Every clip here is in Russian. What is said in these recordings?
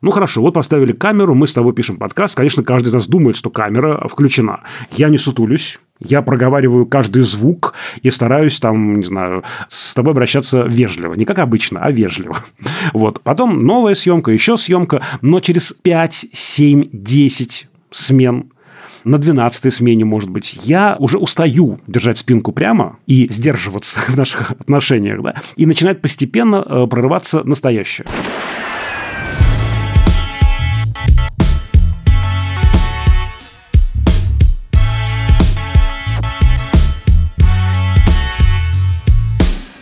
Ну хорошо, вот поставили камеру, мы с тобой пишем подкаст. Конечно, каждый из нас думает, что камера включена. Я не сутулюсь, я проговариваю каждый звук и стараюсь там, не знаю, с тобой обращаться вежливо. Не как обычно, а вежливо. Вот. Потом новая съемка, еще съемка, но через 5, 7, 10 смен на 12 смене, может быть, я уже устаю держать спинку прямо и сдерживаться в наших отношениях, да, и начинает постепенно э, прорываться настоящее.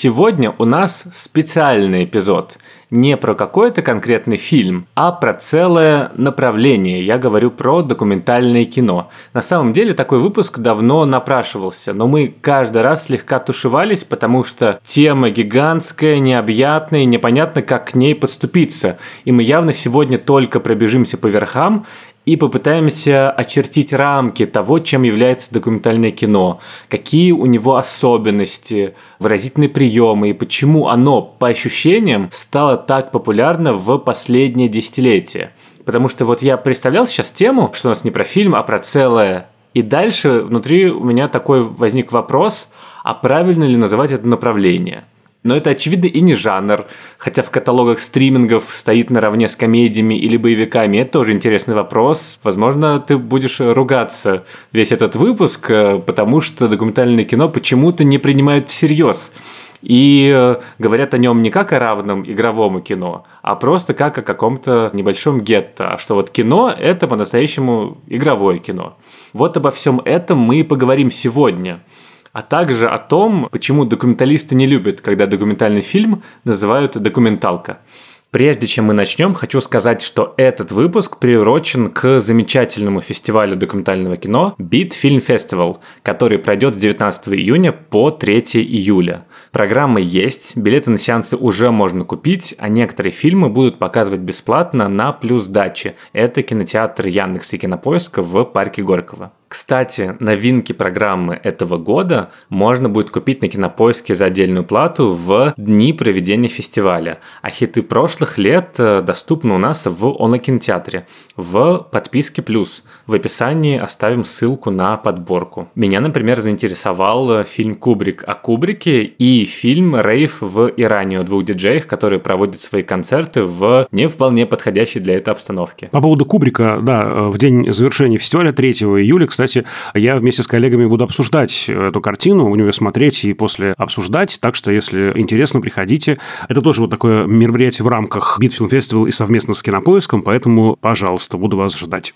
Сегодня у нас специальный эпизод – не про какой-то конкретный фильм, а про целое направление. Я говорю про документальное кино. На самом деле такой выпуск давно напрашивался, но мы каждый раз слегка тушевались, потому что тема гигантская, необъятная, непонятно, как к ней подступиться. И мы явно сегодня только пробежимся по верхам и попытаемся очертить рамки того, чем является документальное кино, какие у него особенности, выразительные приемы и почему оно, по ощущениям, стало так популярно в последнее десятилетие. Потому что вот я представлял сейчас тему, что у нас не про фильм, а про целое. И дальше внутри у меня такой возник вопрос, а правильно ли называть это направление – но это, очевидно, и не жанр, хотя в каталогах стримингов стоит наравне с комедиями или боевиками. Это тоже интересный вопрос. Возможно, ты будешь ругаться весь этот выпуск, э, потому что документальное кино почему-то не принимают всерьез. И э, говорят о нем не как о равном игровому кино, а просто как о каком-то небольшом гетто. А что вот кино – это по-настоящему игровое кино. Вот обо всем этом мы и поговорим сегодня – а также о том, почему документалисты не любят, когда документальный фильм называют документалка. Прежде чем мы начнем, хочу сказать, что этот выпуск приурочен к замечательному фестивалю документального кино Beat Film Festival, который пройдет с 19 июня по 3 июля. Программы есть, билеты на сеансы уже можно купить, а некоторые фильмы будут показывать бесплатно на плюс даче. Это кинотеатр Яндекс и Кинопоиска в парке Горького. Кстати, новинки программы этого года можно будет купить на Кинопоиске за отдельную плату в дни проведения фестиваля. А хиты прошлых лет э, доступны у нас в онлайн-кинотеатре в подписке плюс. В описании оставим ссылку на подборку. Меня, например, заинтересовал э, фильм «Кубрик» о Кубрике и фильм «Рейв в Иране» о двух диджеях, которые проводят свои концерты в не вполне подходящей для этой обстановке. По поводу Кубрика, да, э, в день завершения фестиваля 3 июля, кстати, я вместе с коллегами буду обсуждать эту картину, у нее смотреть и после обсуждать. Так что, если интересно, приходите. Это тоже вот такое мероприятие в рамках Битфилм Фестивал и совместно с Кинопоиском, поэтому, пожалуйста, буду вас ждать.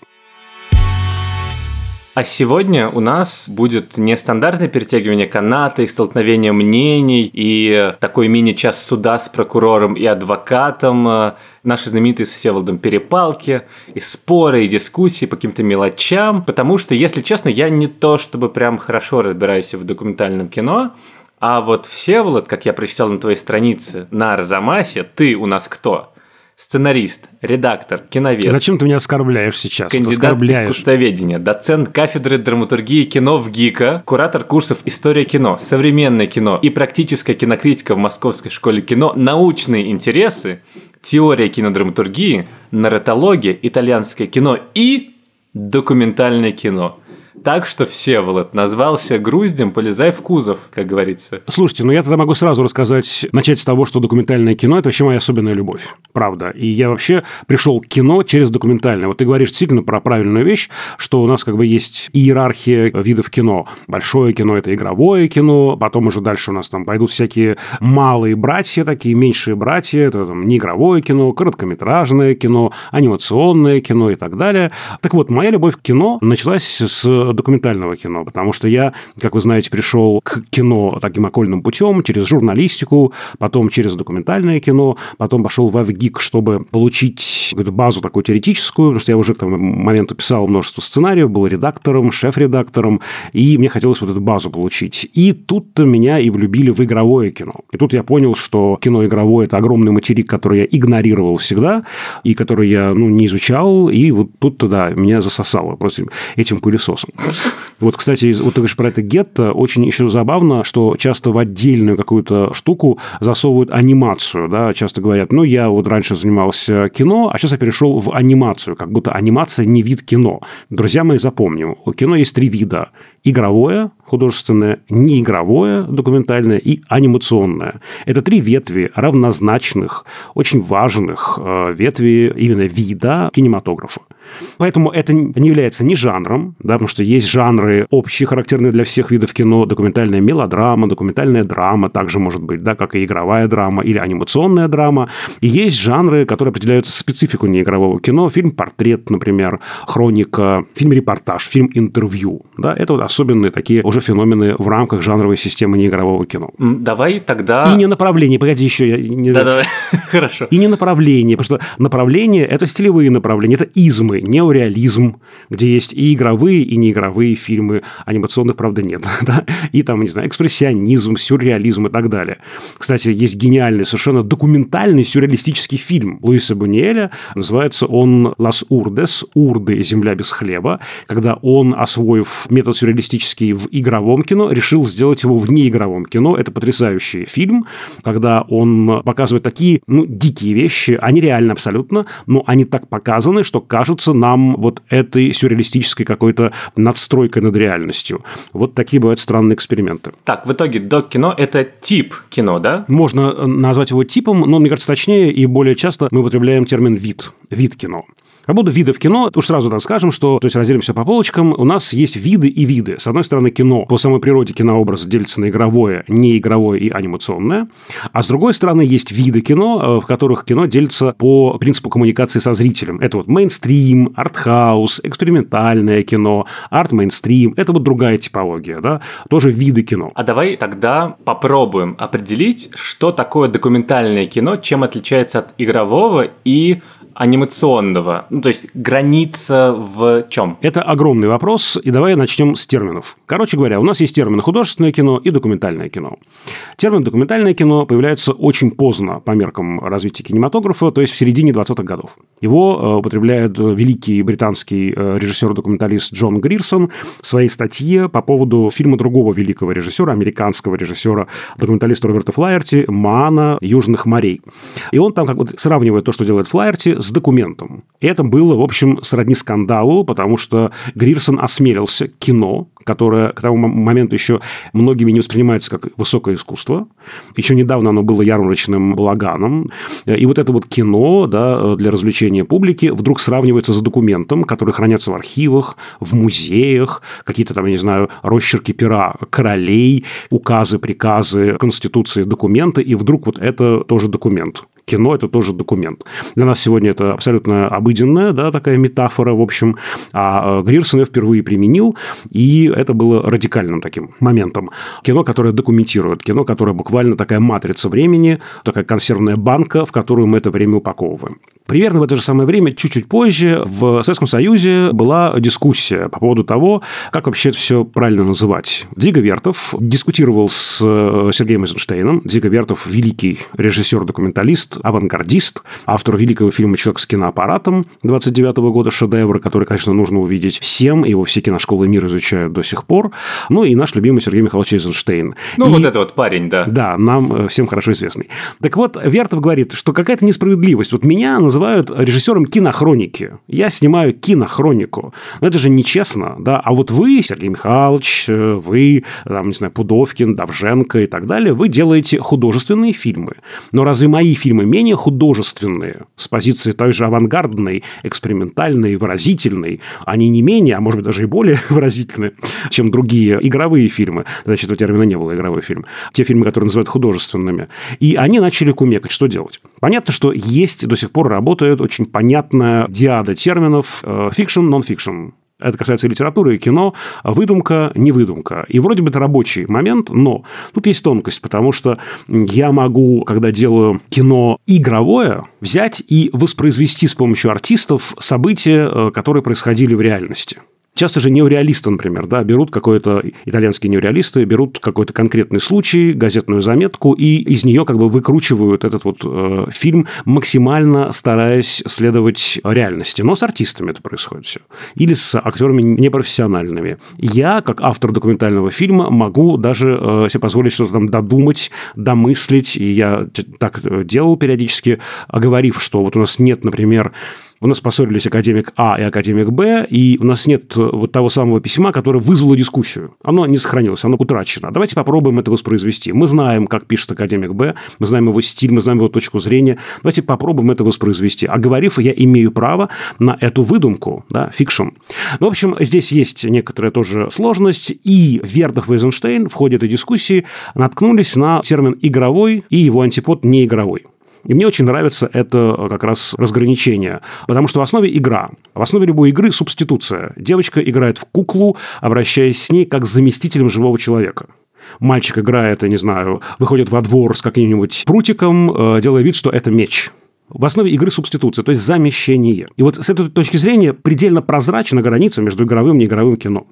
А сегодня у нас будет нестандартное перетягивание каната и столкновение мнений, и такой мини-час суда с прокурором и адвокатом, э, наши знаменитые с Всеволодом перепалки, и споры, и дискуссии по каким-то мелочам, потому что, если честно, я не то чтобы прям хорошо разбираюсь в документальном кино, а вот Всеволод, как я прочитал на твоей странице на Арзамасе, ты у нас кто? Сценарист, редактор, киновед. Зачем ты меня оскорбляешь сейчас? Кандидат оскорбляешь. искусствоведения, доцент кафедры драматургии кино в ГИКа, куратор курсов «История кино», «Современное кино» и практическая кинокритика в Московской школе кино, научные интересы, теория кинодраматургии, нарратология, итальянское кино и документальное кино – так, что Всеволод назвался груздем, полезай в кузов, как говорится. Слушайте, ну я тогда могу сразу рассказать, начать с того, что документальное кино – это вообще моя особенная любовь, правда. И я вообще пришел к кино через документальное. Вот ты говоришь действительно про правильную вещь, что у нас как бы есть иерархия видов кино. Большое кино – это игровое кино, потом уже дальше у нас там пойдут всякие малые братья, такие меньшие братья, это там не игровое кино, короткометражное кино, анимационное кино и так далее. Так вот, моя любовь к кино началась с документального кино, потому что я, как вы знаете, пришел к кино таким окольным путем, через журналистику, потом через документальное кино, потом пошел в АВГИК, чтобы получить базу такую теоретическую, потому что я уже к тому моменту писал множество сценариев, был редактором, шеф-редактором, и мне хотелось вот эту базу получить. И тут-то меня и влюбили в игровое кино. И тут я понял, что кино игровое – это огромный материк, который я игнорировал всегда, и который я ну, не изучал, и вот тут-то, да, меня засосало просто этим пылесосом. Вот, кстати, вот ты говоришь про это гетто, очень еще забавно, что часто в отдельную какую-то штуку засовывают анимацию, да, часто говорят, ну, я вот раньше занимался кино, а сейчас я перешел в анимацию, как будто анимация не вид кино. Друзья мои, запомним, у кино есть три вида. Игровое, художественное, неигровое, документальное и анимационное. Это три ветви равнозначных, очень важных э, ветви именно вида кинематографа. Поэтому это не является ни жанром, да, потому что есть жанры общие, характерные для всех видов кино, документальная мелодрама, документальная драма также может быть, да, как и игровая драма или анимационная драма. И есть жанры, которые определяют специфику неигрового кино. Фильм-портрет, например, хроника, фильм-репортаж, фильм-интервью. Да, это вот особенные такие уже феномены в рамках жанровой системы неигрового кино. Давай тогда... И не направление, погоди еще. Я не... Да-да, хорошо. И не направление, потому что направление – это стилевые направления, это измы, неореализм, где есть и игровые, и неигровые фильмы, анимационных, правда, нет, да? и там, не знаю, экспрессионизм, сюрреализм и так далее. Кстати, есть гениальный, совершенно документальный сюрреалистический фильм Луиса Буниэля, называется он «Лас Урдес», «Урды. Земля без хлеба», когда он, освоив метод сюрреалистический в игровом кино, решил сделать его в неигровом кино. Это потрясающий фильм, когда он показывает такие, ну, дикие вещи, они реально абсолютно, но они так показаны, что кажутся нам вот этой сюрреалистической какой-то надстройкой над реальностью. Вот такие бывают странные эксперименты. Так, в итоге док-кино – это тип кино, да? Можно э, назвать его типом, но, мне кажется, точнее и более часто мы употребляем термин «вид», «вид кино». По поводу видов кино, уж сразу так скажем, что, то есть разделимся по полочкам, у нас есть виды и виды. С одной стороны, кино по самой природе кинообраза делится на игровое, неигровое и анимационное. А с другой стороны, есть виды кино, э, в которых кино делится по принципу коммуникации со зрителем. Это вот мейнстрим, артхаус, экспериментальное кино, арт-мейнстрим. Это вот другая типология, да, тоже виды кино. А давай тогда попробуем определить, что такое документальное кино, чем отличается от игрового и анимационного? Ну, то есть граница в чем? Это огромный вопрос, и давай начнем с терминов. Короче говоря, у нас есть термины художественное кино и документальное кино. Термин документальное кино появляется очень поздно по меркам развития кинематографа, то есть в середине 20-х годов. Его э, употребляет великий британский э, режиссер-документалист Джон Грирсон в своей статье по поводу фильма другого великого режиссера, американского режиссера, документалиста Роберта Флайерти «Мана Южных морей». И он там как бы сравнивает то, что делает Флайерти, с документом. И это было, в общем, сродни скандалу, потому что Грирсон осмелился кино, которое к тому моменту еще многими не воспринимается как высокое искусство. Еще недавно оно было ярмарочным благаном. И вот это вот кино да, для развлечения публики вдруг сравнивается с документом, который хранятся в архивах, в музеях, какие-то там, я не знаю, росчерки пера королей, указы, приказы, конституции, документы, и вдруг вот это тоже документ кино – это тоже документ. Для нас сегодня это абсолютно обыденная да, такая метафора, в общем. А э, Грирсон ее впервые применил, и это было радикальным таким моментом. Кино, которое документирует, кино, которое буквально такая матрица времени, такая консервная банка, в которую мы это время упаковываем. Примерно в это же самое время, чуть-чуть позже, в Советском Союзе была дискуссия по поводу того, как вообще это все правильно называть. Дзига Вертов дискутировал с э, Сергеем Эйзенштейном. Дзига Вертов – великий режиссер-документалист, авангардист, автор великого фильма «Человек с киноаппаратом» 29 года, шедевра, который, конечно, нужно увидеть всем, его все киношколы мира изучают до сих пор. Ну и наш любимый Сергей Михайлович Эйзенштейн. Ну, и... вот это вот парень, да. Да, нам э, всем хорошо известный. Так вот, Вертов говорит, что какая-то несправедливость. Вот меня называют режиссером кинохроники. Я снимаю кинохронику. Но это же нечестно, да. А вот вы, Сергей Михайлович, э, вы, там, не знаю, Пудовкин, Давженко и так далее, вы делаете художественные фильмы. Но разве мои фильмы менее художественные с позиции той же авангардной, экспериментальной, выразительной? Они не менее, а может быть даже и более выразительны, чем другие игровые фильмы. Значит, этого термина не было игровой фильм. Те фильмы, которые называют художественными. И они начали кумекать, что делать. Понятно, что есть до сих пор работают очень понятная диада терминов fiction, non-fiction Это касается и литературы, и кино. Выдумка, не выдумка. И вроде бы это рабочий момент, но тут есть тонкость, потому что я могу, когда делаю кино игровое, взять и воспроизвести с помощью артистов события, э, которые происходили в реальности. Часто же неореалисты, например, да, берут какой-то, итальянские неореалисты, берут какой-то конкретный случай, газетную заметку, и из нее как бы выкручивают этот вот э, фильм, максимально стараясь следовать реальности. Но с артистами это происходит все. Или с актерами непрофессиональными. Я, как автор документального фильма, могу даже э, себе позволить что-то там додумать, домыслить, и я так э, делал периодически, оговорив, что вот у нас нет, например, у нас поссорились академик А и академик Б, и у нас нет вот того самого письма, которое вызвало дискуссию. Оно не сохранилось, оно утрачено. Давайте попробуем это воспроизвести. Мы знаем, как пишет академик Б, мы знаем его стиль, мы знаем его точку зрения. Давайте попробуем это воспроизвести. Оговорив, я имею право на эту выдумку, да, fiction. Ну, в общем, здесь есть некоторая тоже сложность, и Вертов и Эйзенштейн в ходе этой дискуссии наткнулись на термин «игровой» и его антипод «неигровой». И мне очень нравится это э, как раз разграничение, потому что в основе игра. В основе любой игры субституция. Девочка играет в куклу, обращаясь с ней как с заместителем живого человека. Мальчик играет, я не знаю, выходит во двор с каким-нибудь прутиком, э, делая вид, что это меч. В основе игры субституция, то есть замещение. И вот с этой точки зрения предельно прозрачна граница между игровым и неигровым кино.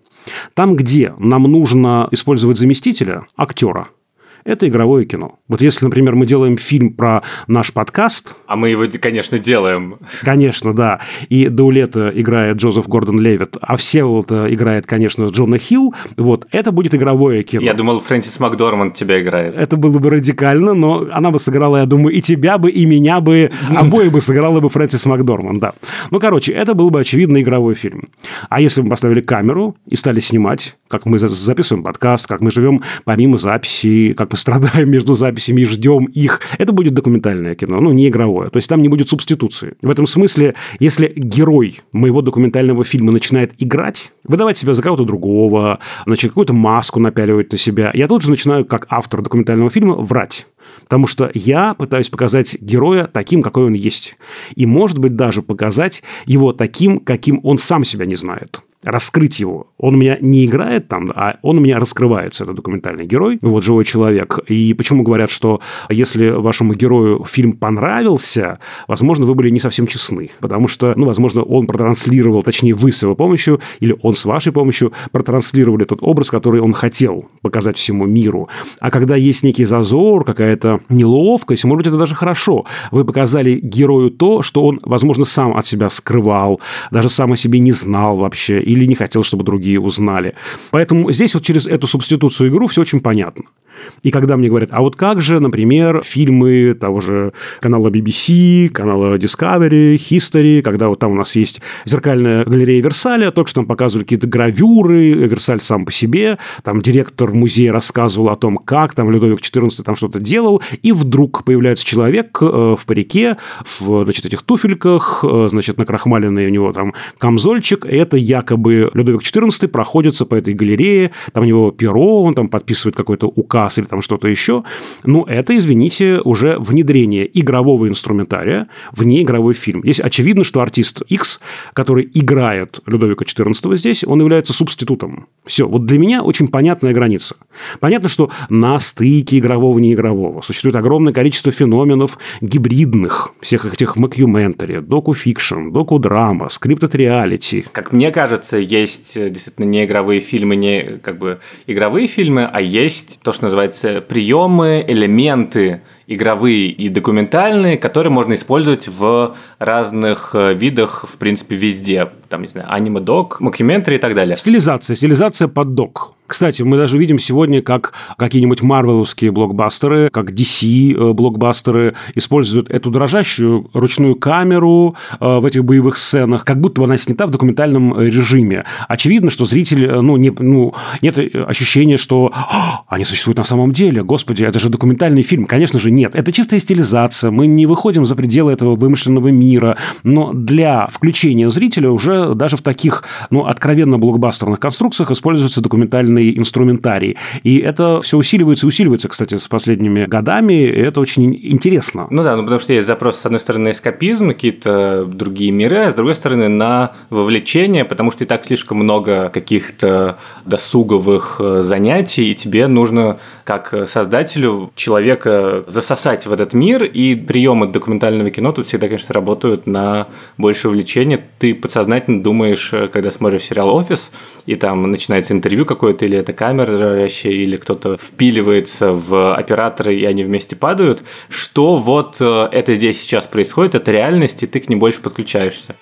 Там, где нам нужно использовать заместителя, актера – это игровое кино. Вот если, например, мы делаем фильм про наш подкаст... А мы его, конечно, делаем. Конечно, да. И Даулета играет Джозеф Гордон Левит, а Всеволод играет, конечно, Джона Хилл. Вот, это будет игровое кино. Я думал, Фрэнсис Макдорманд тебя играет. Это было бы радикально, но она бы сыграла, я думаю, и тебя бы, и меня бы, обои бы сыграла бы Фрэнсис Макдорманд, да. Ну, короче, это был бы, очевидно, игровой фильм. А если бы мы поставили камеру и стали снимать, как мы записываем подкаст, как мы живем помимо записи, как мы страдаем между записями и ждем их. Это будет документальное кино, ну, не игровое. То есть там не будет субституции. В этом смысле, если герой моего документального фильма начинает играть, выдавать себя за кого-то другого, значит, какую-то маску напяливать на себя, я тут же начинаю, как автор документального фильма, врать. Потому что я пытаюсь показать героя таким, какой он есть. И, может быть, даже показать его таким, каким он сам себя не знает раскрыть его. Он у меня не играет там, а он у меня раскрывается, это документальный герой, вот живой человек. И почему говорят, что если вашему герою фильм понравился, возможно, вы были не совсем честны, потому что, ну, возможно, он протранслировал, точнее, вы с его помощью, или он с вашей помощью протранслировали тот образ, который он хотел показать всему миру. А когда есть некий зазор, какая-то неловкость, может быть, это даже хорошо. Вы показали герою то, что он, возможно, сам от себя скрывал, даже сам о себе не знал вообще, или не хотел, чтобы другие узнали. Поэтому здесь вот через эту субституцию игру все очень понятно. И когда мне говорят, а вот как же, например, фильмы того же канала BBC, канала Discovery, History, когда вот там у нас есть зеркальная галерея Версаля, только что там показывали какие-то гравюры, Версаль сам по себе, там директор музея рассказывал о том, как там Людовик XIV там что-то делал, и вдруг появляется человек э, в парике, в, значит, этих туфельках, э, значит, накрахмаленный у него там камзольчик, и это якобы Людовик XIV проходится по этой галерее, там у него перо, он там подписывает какой-то указ час или там что-то еще, ну, это, извините, уже внедрение игрового инструментария в неигровой фильм. Здесь очевидно, что артист X, который играет Людовика XIV здесь, он является субститутом. Все. Вот для меня очень понятная граница. Понятно, что на стыке игрового и неигрового существует огромное количество феноменов гибридных, всех этих mockumentary, docu-fiction, docu-drama, scripted reality. Как мне кажется, есть э, действительно неигровые фильмы, не как бы игровые фильмы, а есть то, что называется называется, приемы, элементы игровые и документальные, которые можно использовать в разных э, видах, в принципе, везде. Там, не знаю, anima-doc, mockumentary и так далее. Стилизация, стилизация под док. Кстати, мы даже видим сегодня, как какие-нибудь марвеловские блокбастеры, как DC э, блокбастеры используют эту дрожащую ручную камеру э, в этих боевых сценах, как будто бы она снята в документальном режиме. Очевидно, что зритель, ну, не, ну нет ощущения, что они существуют на самом деле. Господи, это же документальный фильм. Конечно же, нет Нет, это чистая стилизация. Мы не выходим за пределы этого вымышленного мира. Но для включения зрителя уже даже в таких, ну, откровенно блокбастерных конструкциях используются документальные инструментарии. И это все усиливается и усиливается, кстати, с последними годами. И это очень интересно. Ну да, ну потому что есть запрос, с одной стороны, на эскапизм, какие-то другие миры, а с другой стороны, на вовлечение, потому что и так слишком много каких-то досуговых э, занятий, и тебе нужно, как создателю, человека засосать в этот мир, и приемы документального кино тут всегда, конечно, работают на большее увлечение. Ты подсознательно думаешь, э, когда смотришь сериал «Офис», и там начинается интервью какое-то, или это камера дрожащая, или кто-то впиливается в операторы, и они вместе падают, что вот э, это здесь сейчас происходит, это реальность, и ты к ней больше подключаешься.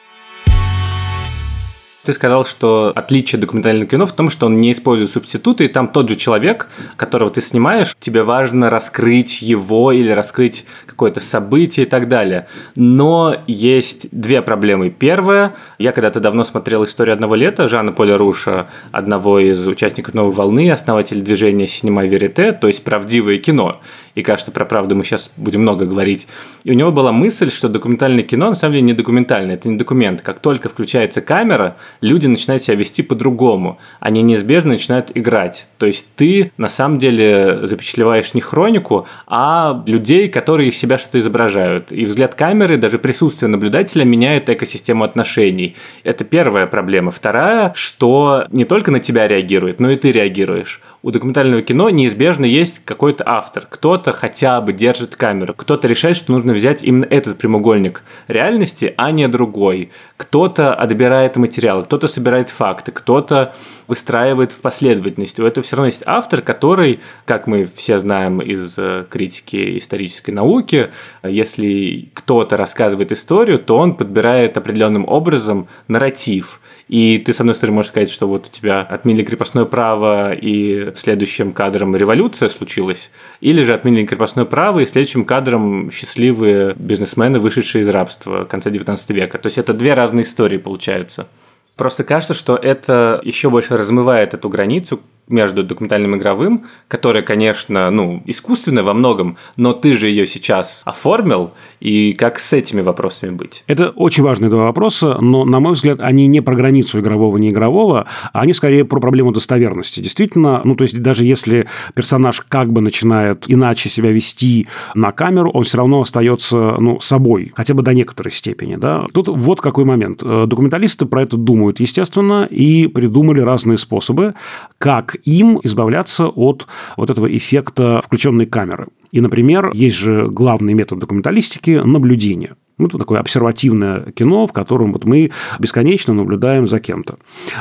Ты сказал, что отличие документального кино в том, что он не использует субституты, и там тот же человек, которого ты снимаешь, тебе важно раскрыть его или раскрыть какое-то событие и так далее. Но есть две проблемы. Первая, я когда-то давно смотрел историю одного лета Жана Поля Руша, одного из участников «Новой волны», основателя движения «Синема Верите», то есть правдивое кино и кажется, про правду мы сейчас будем много говорить. И у него была мысль, что документальное кино на самом деле не документальное, это не документ. Как только включается камера, люди начинают себя вести по-другому. Они неизбежно начинают играть. То есть ты на самом деле запечатлеваешь не хронику, а людей, которые из себя что-то изображают. И взгляд камеры, даже присутствие наблюдателя меняет экосистему отношений. Это первая проблема. Вторая, что не только на тебя реагирует, но и ты реагируешь. У документального кино неизбежно есть какой-то автор. Кто-то хотя бы держит камеру, кто-то решает, что нужно взять именно этот прямоугольник реальности, а не другой. Кто-то отбирает материалы, кто-то собирает факты, кто-то выстраивает в последовательность. У этого все равно есть автор, который, как мы все знаем из э, критики исторической науки, если кто-то рассказывает историю, то он подбирает определенным образом нарратив. И ты, с одной стороны, можешь сказать, что вот у тебя отменили крепостное право, и следующим кадром революция случилась, или же отменили крепостное право, и следующим кадром счастливые бизнесмены, вышедшие из рабства конца 19 века. То есть это две разные истории получаются. Просто кажется, что это еще больше размывает эту границу, между документальным и игровым, которая, конечно, ну, искусственная во многом, но ты же ее сейчас оформил, и как с этими вопросами быть? Это очень важные два вопроса, но, на мой взгляд, они не про границу игрового, не игрового, а они скорее про проблему достоверности. Действительно, ну, то есть даже если персонаж как бы начинает иначе себя вести на камеру, он все равно остается, ну, собой, хотя бы до некоторой степени, да. Тут вот какой момент. Э, документалисты про это думают, естественно, и придумали разные способы, как им избавляться от вот этого эффекта включенной камеры. И, например, есть же главный метод документалистики – наблюдение. Ну, это такое обсервативное кино, в котором вот мы бесконечно наблюдаем за кем-то.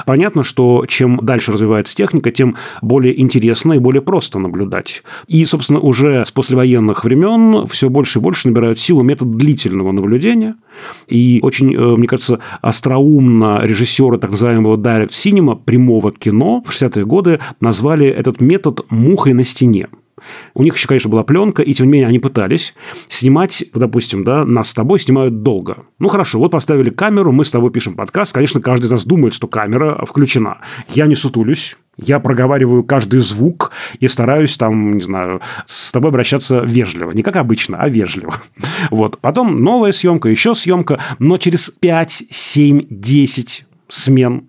Понятно, что чем дальше развивается техника, тем более интересно и более просто наблюдать. И, собственно, уже с послевоенных времен все больше и больше набирают силу метод длительного наблюдения. И очень, э, мне кажется, остроумно режиссеры так называемого direct cinema, прямого кино в 60-е годы назвали этот метод «мухой на стене». У них еще, конечно, была пленка, и тем не менее они пытались снимать, допустим, да, нас с тобой снимают долго. Ну хорошо, вот поставили камеру, мы с тобой пишем подкаст. Конечно, каждый из нас думает, что камера включена. Я не сутулюсь, я проговариваю каждый звук и стараюсь там, не знаю, с тобой обращаться вежливо. Не как обычно, а вежливо. Вот. Потом новая съемка, еще съемка, но через 5, 7, 10 смен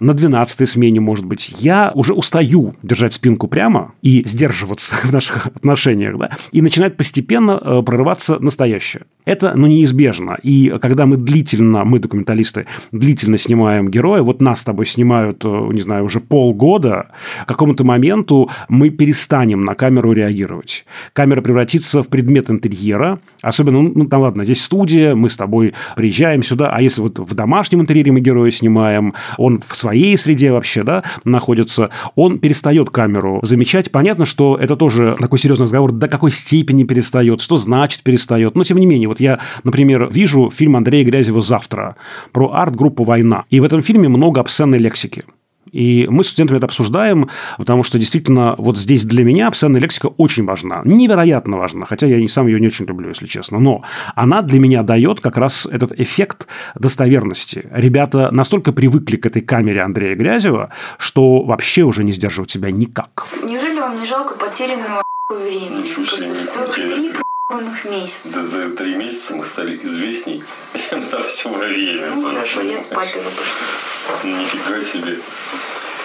на 12 смене, может быть, я уже устаю держать спинку прямо и сдерживаться в наших отношениях, да, и начинает постепенно э, прорываться настоящее. Это, ну, неизбежно. И когда мы длительно, мы, документалисты, длительно снимаем героя, вот нас с тобой снимают, э, не знаю, уже полгода, к какому-то моменту мы перестанем на камеру реагировать. Камера превратится в предмет интерьера, особенно, ну, там, ладно, здесь студия, мы с тобой приезжаем сюда, а если вот в домашнем интерьере мы героя снимаем, он в своей среде вообще, да, находится, он перестает камеру замечать. Понятно, что это тоже такой серьезный разговор, до какой степени перестает, что значит перестает. Но, тем не менее, вот я, например, вижу фильм Андрея Грязева «Завтра» про арт-группу «Война». И в этом фильме много обсценной лексики. И мы с студентами это обсуждаем, потому что действительно вот здесь для меня обсценная лексика очень важна. Невероятно важна, хотя я и сам ее не очень люблю, если честно. Но она для меня дает как раз этот эффект достоверности. Ребята настолько привыкли к этой камере Андрея Грязева, что вообще уже не сдерживают себя никак. Неужели вам не жалко потерянного времени? Просто целых три ебаных месяца. За, за три месяца мы стали известней, чем за все время. Ну хорошо, я спать пошла. Нифига себе.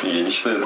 Я не считаю это.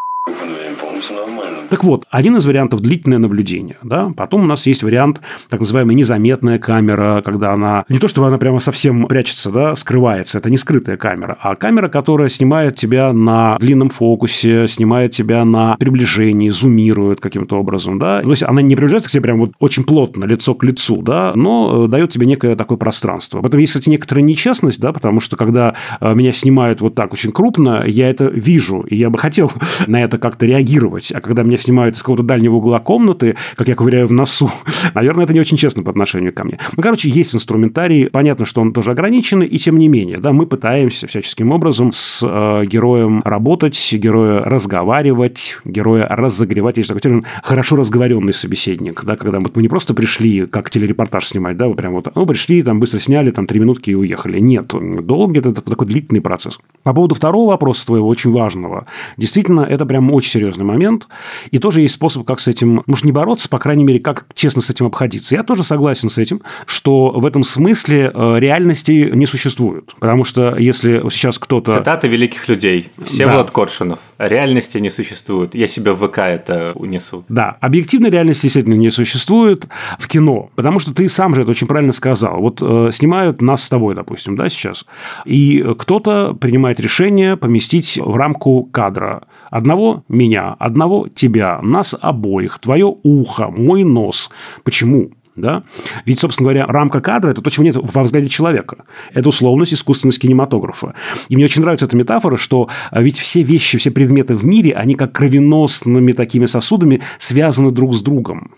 Так вот, один из вариантов – длительное наблюдение. Да? Потом у нас есть вариант, так называемая незаметная камера, когда она не то, чтобы она прямо совсем прячется, да, скрывается. Это не скрытая камера, а камера, которая снимает тебя на длинном фокусе, снимает тебя на приближении, зумирует каким-то образом. Да? То есть, она не приближается к тебе прям вот очень плотно, лицо к лицу, да, но э, дает тебе некое такое пространство. В этом есть, кстати, некоторая нечестность, да, потому что когда э, меня снимают вот так очень крупно, я это вижу, и я бы хотел на это как-то реагировать. А когда меня снимают из какого-то дальнего угла комнаты, как я ковыряю в носу, наверное, это не очень честно по отношению ко мне. Ну, короче, есть инструментарий. Понятно, что он тоже ограниченный, и тем не менее, да, мы пытаемся всяческим образом с э, героем работать, героя разговаривать, героя разогревать. Есть такой термин «хорошо разговоренный собеседник», да, когда вот мы не просто пришли, как телерепортаж снимать, да, вы прям вот, ну, пришли, там, быстро сняли, там, три минутки и уехали. Нет, долгий это такой длительный процесс. По поводу второго вопроса твоего, очень важного. Действительно, это прям очень серьезный момент. И тоже есть способ, как с этим, может, не бороться, по крайней мере, как честно с этим обходиться. Я тоже согласен с этим, что в этом смысле э, реальности не существует. Потому что если сейчас кто-то... Цитаты великих людей. Всеволод да. Коршунов. Реальности не существует. Я себе в ВК это унесу. Да, объективной реальности действительно не существует в кино. Потому что ты сам же это очень правильно сказал. Вот э, снимают нас с тобой, допустим, да, сейчас. И кто-то принимает решение поместить в рамку кадра Одного меня, одного тебя, нас обоих, твое ухо, мой нос. Почему? Да? Ведь, собственно говоря, рамка кадра – это то, чего нет во взгляде человека. Это условность, искусственность кинематографа. И мне очень нравится эта метафора, что а, ведь все вещи, все предметы в мире, они как кровеносными такими сосудами связаны друг с другом.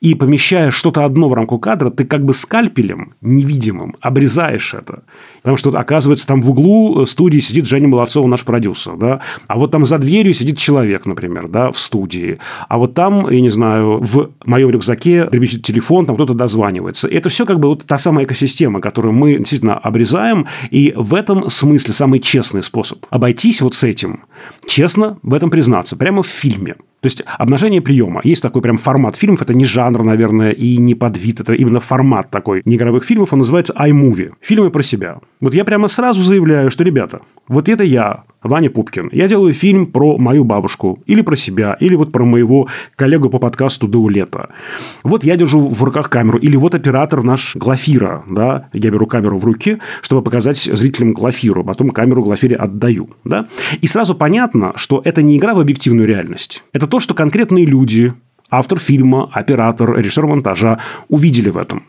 И помещая что-то одно в рамку кадра, ты как бы скальпелем невидимым обрезаешь это. Потому что, оказывается, там в углу э, студии сидит Женя Молодцова, наш продюсер. Да? А вот там за дверью сидит человек, например, да, в студии. А вот там, я не знаю, в моем рюкзаке дребезжит телефон, там кто-то дозванивается. Это все как бы вот та самая экосистема, которую мы действительно обрезаем. И в этом смысле самый честный способ обойтись вот с этим, честно в этом признаться, прямо в фильме. То есть обнажение приема. Есть такой прям формат фильмов, это не жанр, наверное, и не подвид, это именно формат такой неигровых фильмов, он называется iMovie. Фильмы про себя. Вот я прямо сразу заявляю, что, ребята, вот это я, Ваня Пупкин. Я делаю фильм про мою бабушку, или про себя, или вот про моего коллегу по подкасту Даулета. Вот я держу в руках камеру, или вот оператор наш Глафира, да, я беру камеру в руки, чтобы показать зрителям Глафиру, потом камеру Глафире отдаю, да. И сразу понятно, что это не игра в объективную реальность. Это то, что конкретные люди, автор фильма, оператор, режиссер монтажа увидели в этом.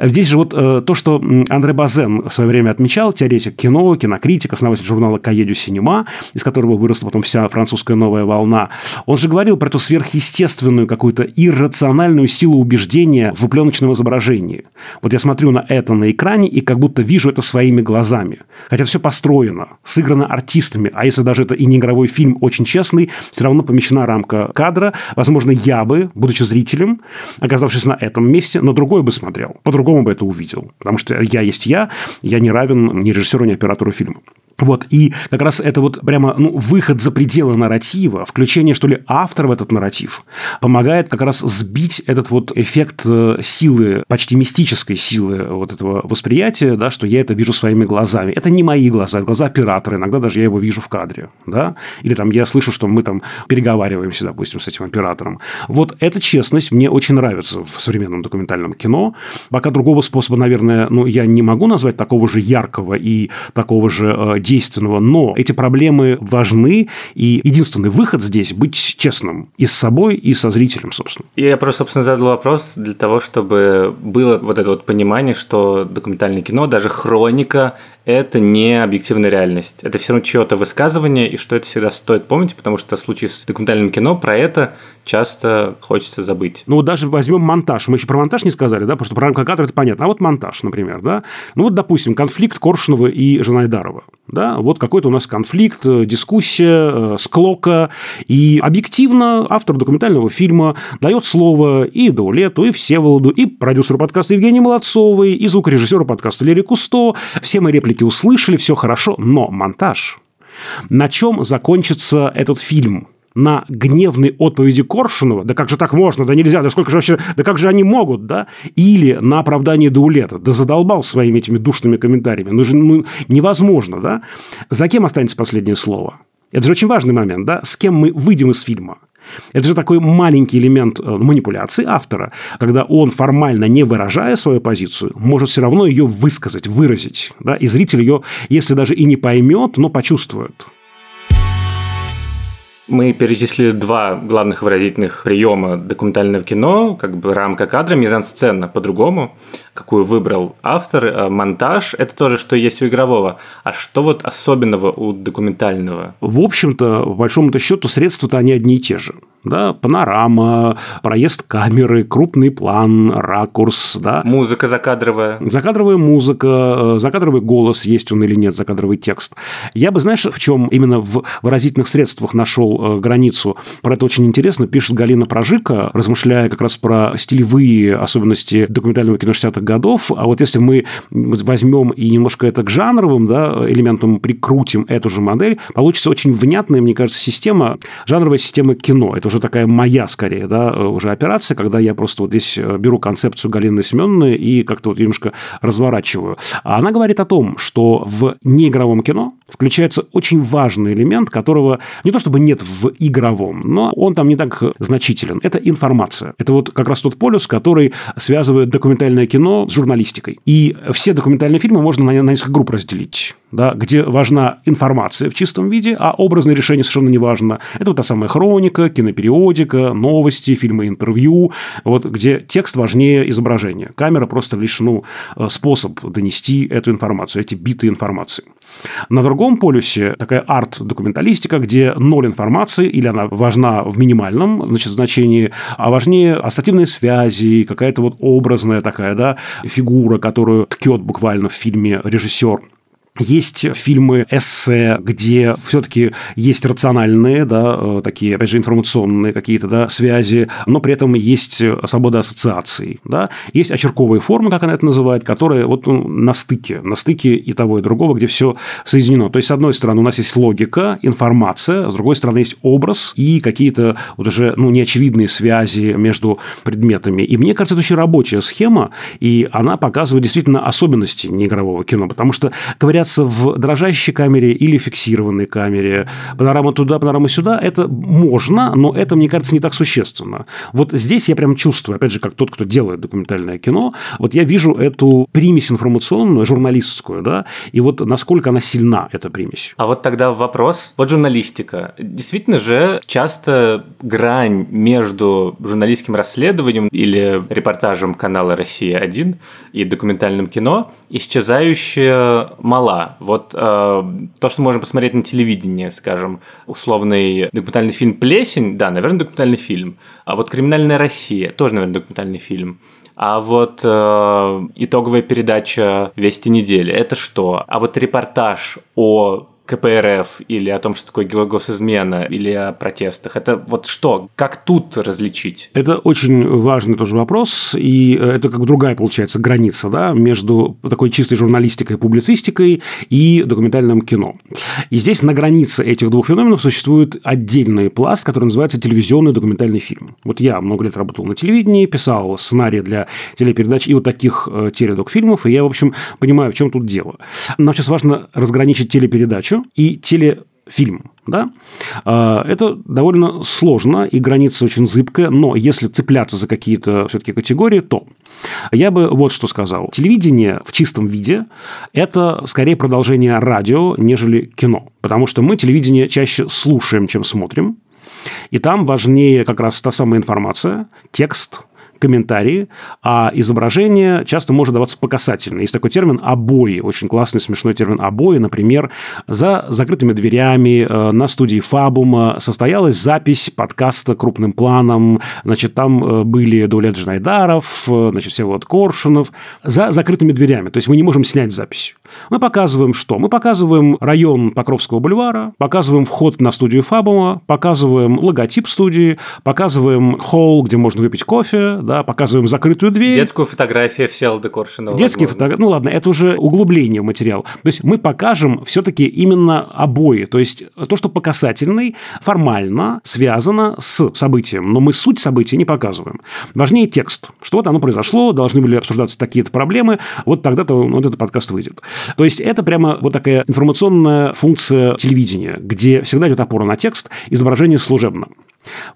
Здесь же вот э, то, что Андре Базен в свое время отмечал, теоретик кино, кинокритик, основатель журнала «Каедю Синема», из которого выросла потом вся французская новая волна, он же говорил про эту сверхъестественную какую-то иррациональную силу убеждения в пленочном изображении. Вот я смотрю на это на экране и как будто вижу это своими глазами. Хотя все построено, сыграно артистами, а если даже это и не игровой фильм, очень честный, все равно помещена рамка кадра. Возможно, я бы, будучи зрителем, оказавшись на этом месте, на другой бы смотрел по-другому бы это увидел. Потому что я есть я, я не равен ни режиссеру, ни оператору фильма. Вот, и как раз это вот прямо ну, выход за пределы нарратива, включение, что ли, автора в этот нарратив, помогает как раз сбить этот вот эффект э, силы, почти мистической силы вот этого восприятия, да, что я это вижу своими глазами. Это не мои глаза, это глаза оператора, иногда даже я его вижу в кадре, да, или там я слышу, что мы там переговариваемся, допустим, с этим оператором. Вот эта честность мне очень нравится в современном документальном кино. Пока другого способа, наверное, ну, я не могу назвать такого же яркого и такого же э, действенного, но эти проблемы важны, и единственный выход здесь – быть честным и с собой, и со зрителем, собственно. Я просто, собственно, задал вопрос для того, чтобы было вот это вот понимание, что документальное кино, даже хроника – это не объективная реальность. Это все равно чье-то высказывание, и что это всегда стоит помнить, потому что в случае с документальным кино про это часто хочется забыть. Ну, вот даже возьмем монтаж. Мы еще про монтаж не сказали, да, потому что про кадр это понятно. А вот монтаж, например, да. Ну, вот, допустим, конфликт Коршунова и Жанайдарова. Да, вот какой-то у нас конфликт, э, дискуссия, э, склока. И объективно автор документального фильма дает слово и Даулету, и Всеволоду, и продюсеру подкаста Евгении Молодцовой, и звукорежиссеру подкаста Лере Кусто. Все мы реплики услышали, все хорошо, но монтаж. На чем закончится этот фильм? На гневные отповеди Коршунова, да как же так можно, да нельзя, да сколько же вообще, да как же они могут, да, или на оправдание Даулета, да задолбал своими этими душными комментариями, ну же ну, невозможно, да. За кем останется последнее слово? Это же очень важный момент, да, с кем мы выйдем из фильма. Это же такой маленький элемент э, манипуляции автора, когда он, формально не выражая свою позицию, может все равно ее высказать, выразить. Да? И зритель ее, если даже и не поймет, но почувствует. Мы перечислили два главных выразительных приема документального кино, как бы рамка кадра, мизансцена по-другому, какую выбрал автор, а монтаж – это тоже, что есть у игрового. А что вот особенного у документального? В общем-то, по большому-то счету, средства-то они одни и те же да, панорама, проезд камеры, крупный план, ракурс, да. Музыка закадровая. Закадровая музыка, э, закадровый голос, есть он или нет, закадровый текст. Я бы, знаешь, в чем именно в выразительных средствах нашел э, границу? Про это очень интересно пишет Галина Прожика, размышляя как раз про стилевые особенности документального кино 60-х годов. А вот если мы возьмем и немножко это к жанровым да, элементам прикрутим эту же модель, получится очень внятная, мне кажется, система, жанровая система кино. Это уже такая моя, скорее, да, уже операция, когда я просто вот здесь э, беру концепцию Галины Семеновны и как-то вот немножко разворачиваю. А она говорит о том, что в неигровом кино включается очень важный элемент, которого не то чтобы нет в игровом, но он там не так значителен. Это информация. Это вот как раз тот полюс, который связывает документальное кино с журналистикой. И все документальные фильмы можно на, несколько групп разделить, да, где важна информация в чистом виде, а образное решение совершенно не важно. Это вот та самая хроника, кинопериодика, новости, фильмы, интервью, вот где текст важнее изображения. Камера просто лишь ну, способ донести эту информацию, эти биты информации. На другом полюсе такая арт-документалистика, где ноль информации, или она важна в минимальном значит, значении, а важнее ассоциативные связи, какая-то вот образная такая да, фигура, которую ткет буквально в фильме режиссер. Есть фильмы эссе, где все-таки есть рациональные, да, э, такие, опять же, информационные какие-то да, связи, но при этом есть свобода ассоциаций. Да. Есть очерковые формы, как она это называет, которые вот ну, на стыке, на стыке и того, и другого, где все соединено. То есть, с одной стороны, у нас есть логика, информация, с другой стороны, есть образ и какие-то вот уже ну, неочевидные связи между предметами. И мне кажется, это очень рабочая схема, и она показывает действительно особенности неигрового кино, потому что, говорят появляться в дрожащей камере или фиксированной камере, панорама туда, панорама сюда, это можно, но это, мне кажется, не так существенно. Вот здесь я прям чувствую, опять же, как тот, кто делает документальное кино, вот я вижу эту примесь информационную, журналистскую, да, и вот насколько она сильна, эта примесь. А вот тогда вопрос, вот журналистика. Действительно же часто грань между журналистским расследованием или репортажем канала «Россия-1» и документальным кино исчезающая мала была. Вот э, то, что можно посмотреть на телевидении, скажем, условный документальный фильм «Плесень», да, наверное, документальный фильм. А вот «Криминальная Россия» тоже, наверное, документальный фильм. А вот э, итоговая передача «Вести недели» – это что? А вот репортаж о КПРФ или о том, что такое госизмена, или о протестах? Это вот что? Как тут различить? Это очень важный тоже вопрос, и это как другая, получается, граница да, между такой чистой журналистикой, публицистикой и документальным кино. И здесь на границе этих двух феноменов существует отдельный пласт, который называется телевизионный документальный фильм. Вот я много лет работал на телевидении, писал сценарии для телепередач и вот таких э, теледок-фильмов, и я, в общем, понимаю, в чем тут дело. Нам сейчас важно разграничить телепередачу передачу и телефильм. Да? А, это довольно сложно, и граница очень зыбкая, но если цепляться за какие-то все-таки категории, то я бы вот что сказал. Телевидение в чистом виде – это скорее продолжение радио, нежели кино. Потому что мы телевидение чаще слушаем, чем смотрим. И там важнее как раз та самая информация, текст, комментарии, а изображение часто может даваться по касательно. Есть такой термин «обои», очень классный, смешной термин «обои». Например, за закрытыми дверями э, на студии Фабума состоялась запись подкаста крупным планом. Значит, там э, были Дулет Джанайдаров, э, значит, все вот Коршунов. За закрытыми дверями. То есть, мы не можем снять запись. Мы показываем что? Мы показываем район Покровского бульвара, показываем вход на студию Фабума, показываем логотип студии, показываем холл, где можно выпить кофе, да, показываем закрытую дверь. Детскую фотографию Всеволода Коршунова. Детские возможно. фотографии, ну ладно, это уже углубление в материал. То есть мы покажем все-таки именно обои, то есть то, что по касательной формально связано с событием, но мы суть события не показываем. Важнее текст, что вот оно произошло, должны были обсуждаться такие-то проблемы, вот тогда-то вот этот подкаст выйдет. То есть это прямо вот такая информационная функция телевидения, где всегда идет опора на текст, изображение служебно.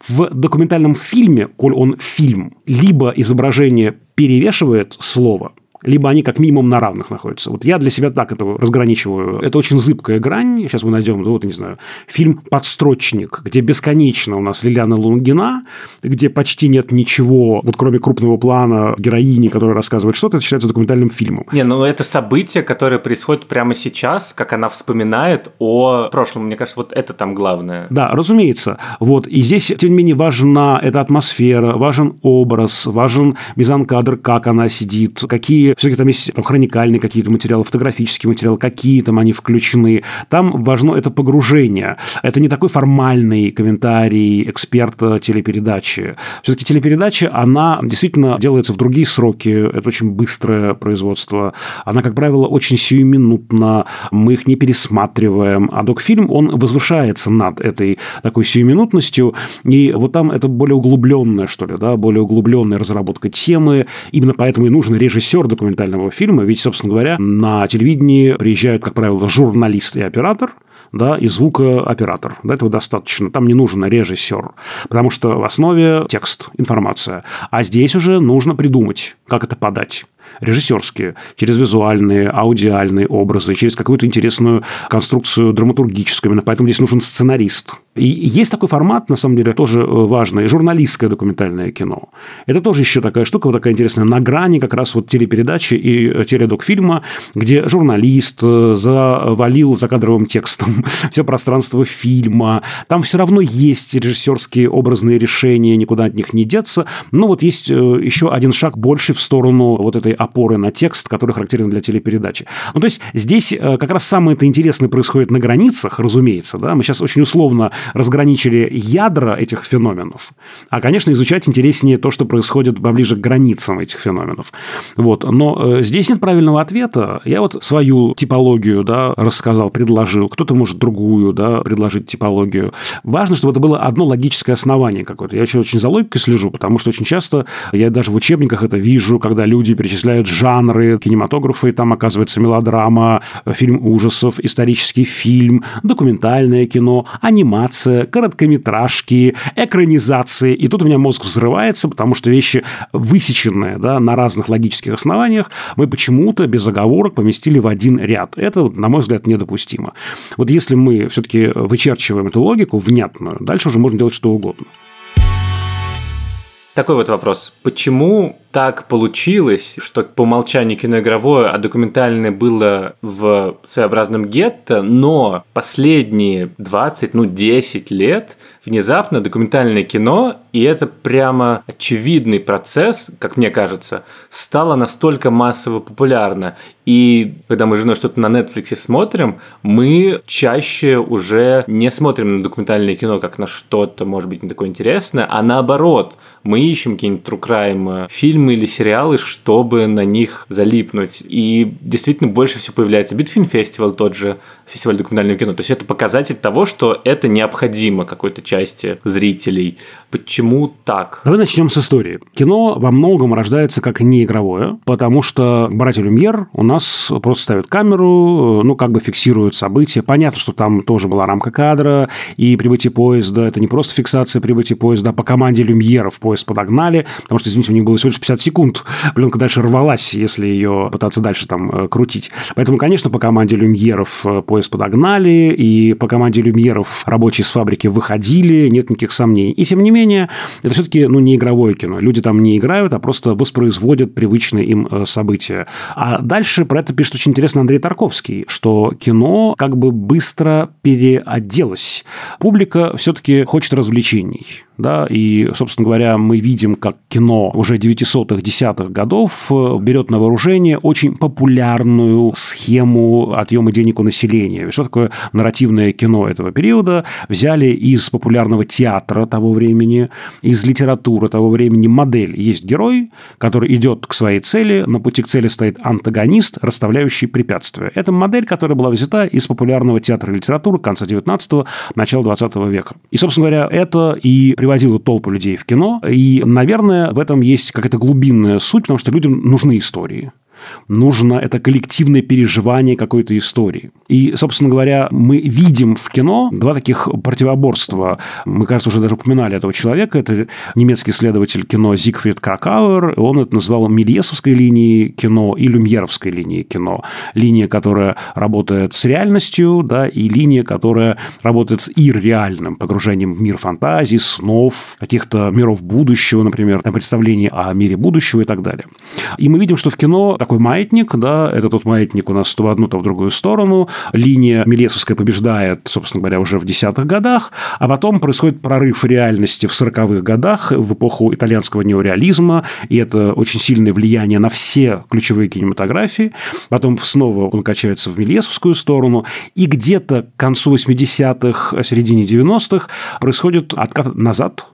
В документальном фильме, коль он фильм, либо изображение перевешивает слово, либо они как минимум на равных находятся. Вот я для себя так это разграничиваю. Это очень зыбкая грань. Сейчас мы найдем, ну, вот, не знаю, фильм «Подстрочник», где бесконечно у нас Лилиана Лунгина, где почти нет ничего, вот кроме крупного плана героини, которая рассказывает что-то, это считается документальным фильмом. Не, ну это событие, которое происходит прямо сейчас, как она вспоминает о прошлом. Мне кажется, вот это там главное. Да, разумеется. Вот. И здесь, тем не менее, важна эта атмосфера, важен образ, важен мизанкадр, как она сидит, какие все-таки там есть там, хроникальные какие-то материалы, фотографические материалы, какие там они включены. Там важно это погружение. Это не такой формальный комментарий эксперта телепередачи. Все-таки телепередача, она действительно делается в другие сроки. Это очень быстрое производство. Она, как правило, очень сиюминутна. Мы их не пересматриваем. А док-фильм, он возвышается над этой такой сиюминутностью. И вот там это более углубленная, что ли, да, более углубленная разработка темы. Именно поэтому и нужен режиссер документального фильма, ведь, собственно говоря, на телевидении приезжают, как правило, журналист и оператор, да, и звукооператор. Да, этого достаточно. Там не нужен режиссер, потому что в основе текст, информация. А здесь уже нужно придумать, как это подать режиссерские, через визуальные, аудиальные образы, через какую-то интересную конструкцию драматургическую. Именно поэтому здесь нужен сценарист. И есть такой формат, на самом деле, тоже важный, журналистское документальное кино. Это тоже еще такая штука, вот такая интересная, на грани как раз вот телепередачи и теледок-фильма, где журналист завалил закадровым текстом все пространство фильма. Там все равно есть режиссерские образные решения, никуда от них не деться. Но вот есть еще один шаг больше в сторону вот этой опоры на текст, который характерен для телепередачи. Ну, то есть здесь как раз самое это интересное происходит на границах, разумеется. Да? Мы сейчас очень условно разграничили ядра этих феноменов. А, конечно, изучать интереснее то, что происходит поближе к границам этих феноменов. Вот. Но здесь нет правильного ответа. Я вот свою типологию да, рассказал, предложил. Кто-то может другую да, предложить типологию. Важно, чтобы это было одно логическое основание какое-то. Я очень, очень за логикой слежу, потому что очень часто я даже в учебниках это вижу, когда люди перечисляют жанры кинематографа, и там оказывается мелодрама, фильм ужасов, исторический фильм, документальное кино, анимация, короткометражки, экранизации. И тут у меня мозг взрывается, потому что вещи высеченные да, на разных логических основаниях мы почему-то без оговорок поместили в один ряд. Это, на мой взгляд, недопустимо. Вот если мы все-таки вычерчиваем эту логику внятную, дальше уже можно делать что угодно. Такой вот вопрос. Почему так получилось, что по умолчанию кино игровое, а документальное было в своеобразном гетто, но последние 20, ну 10 лет внезапно документальное кино, и это прямо очевидный процесс, как мне кажется, стало настолько массово популярно. И когда мы с женой что-то на Netflix смотрим, мы чаще уже не смотрим на документальное кино как на что-то, может быть, не такое интересное, а наоборот, мы ищем какие-нибудь true crime фильмы или сериалы, чтобы на них залипнуть. И действительно больше всего появляется Битфильм фестиваль, тот же фестиваль документального кино. То есть это показатель того, что это необходимо какой-то части зрителей. Почему так? Давай начнем с истории. Кино во многом рождается как неигровое, потому что братья Люмьер у нас просто ставят камеру, ну, как бы фиксируют события. Понятно, что там тоже была рамка кадра, и прибытие поезда – это не просто фиксация прибытия поезда, а по команде Люмьеров поезд подогнали, потому что, извините, у них было всего лишь 50 секунд. Пленка дальше рвалась, если ее пытаться дальше там крутить. Поэтому, конечно, по команде Люмьеров поезд подогнали, и по команде Люмьеров рабочие с фабрики выходили, нет никаких сомнений. И тем не менее, это все-таки ну, не игровое кино. Люди там не играют, а просто воспроизводят привычные им события. А дальше про это пишет очень интересно Андрей Тарковский, что кино как бы быстро переоделось. Публика все-таки хочет развлечений да, и, собственно говоря, мы видим, как кино уже 900-х, 10-х годов э, берет на вооружение очень популярную схему отъема денег у населения. Что такое нарративное кино этого периода? Взяли из популярного театра того времени, из литературы того времени модель. Есть герой, который идет к своей цели, на пути к цели стоит антагонист, расставляющий препятствия. Это модель, которая была взята из популярного театра и литературы конца 19-го, начала 20 века. И, собственно говоря, это и приводило толпу людей в кино. И, наверное, в этом есть какая-то глубинная суть, потому что людям нужны истории нужно это коллективное переживание какой-то истории. И, собственно говоря, мы видим в кино два таких противоборства. Мы, кажется, уже даже упоминали этого человека. Это немецкий исследователь кино Зигфрид Кракауэр. Он это назвал Мельесовской линией кино и Люмьеровской линией кино. Линия, которая работает с реальностью, да, и линия, которая работает с ирреальным погружением в мир фантазии, снов, каких-то миров будущего, например, там представление о мире будущего и так далее. И мы видим, что в кино такой маятник, да, это тот маятник у нас то в одну, то в другую сторону. Линия Мелесовская побеждает, собственно говоря, уже в десятых годах, а потом происходит прорыв реальности в сороковых годах, в эпоху итальянского неореализма, и это очень сильное влияние на все ключевые кинематографии. Потом снова он качается в Мелесовскую сторону, и где-то к концу 80-х, середине 90-х происходит откат назад,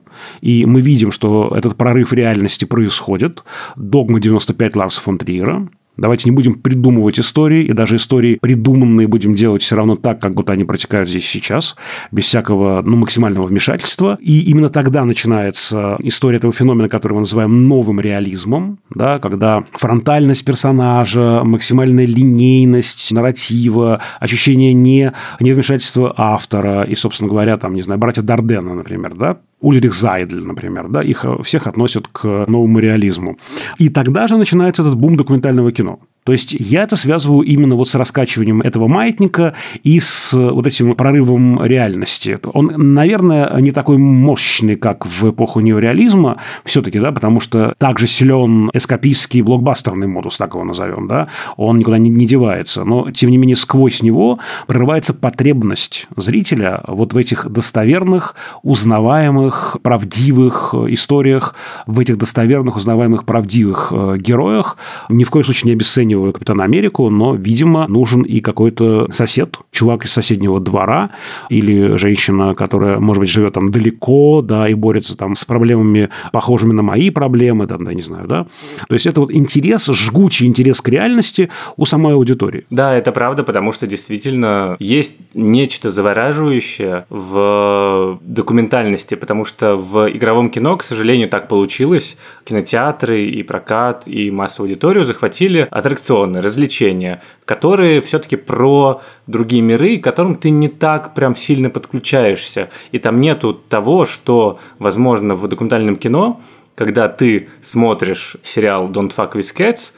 и мы видим, что этот прорыв реальности происходит. Догма 95 Ларса фон Триера. Давайте не будем придумывать истории, и даже истории придуманные будем делать все равно так, как будто они протекают здесь сейчас, без всякого ну, максимального вмешательства. И именно тогда начинается история этого феномена, который мы называем новым реализмом, да, когда фронтальность персонажа, максимальная линейность нарратива, ощущение не, не вмешательства автора и, собственно говоря, там, не знаю, братья Дардена, например, да, Ульрих Зайдль, например, да, их всех относят к новому реализму. И тогда же начинается этот бум документального кино. То есть я это связываю именно вот с раскачиванием этого маятника и с вот этим прорывом реальности. Он, наверное, не такой мощный, как в эпоху неореализма все-таки, да, потому что также силен эскапистский блокбастерный модус, так его назовем, да, он никуда не, не девается. Но, тем не менее, сквозь него прорывается потребность зрителя вот в этих достоверных, узнаваемых, правдивых историях, в этих достоверных, узнаваемых, правдивых э, героях, ни в коем случае не обесценивая сравниваю Капитана Америку, но, видимо, нужен и какой-то сосед, чувак из соседнего двора или женщина, которая, может быть, живет там далеко, да, и борется там с проблемами, похожими на мои проблемы, там, да, не знаю, да. То есть это вот интерес, жгучий интерес к реальности у самой аудитории. Да, это правда, потому что действительно есть нечто завораживающее в документальности, потому что в игровом кино, к сожалению, так получилось. Кинотеатры и прокат, и массовую аудиторию захватили аттракционы аттракционы, развлечения, которые все-таки про другие миры, к которым ты не так прям сильно подключаешься. И там нету того, что, возможно, в документальном кино, когда ты смотришь сериал Don't Fuck With Cats,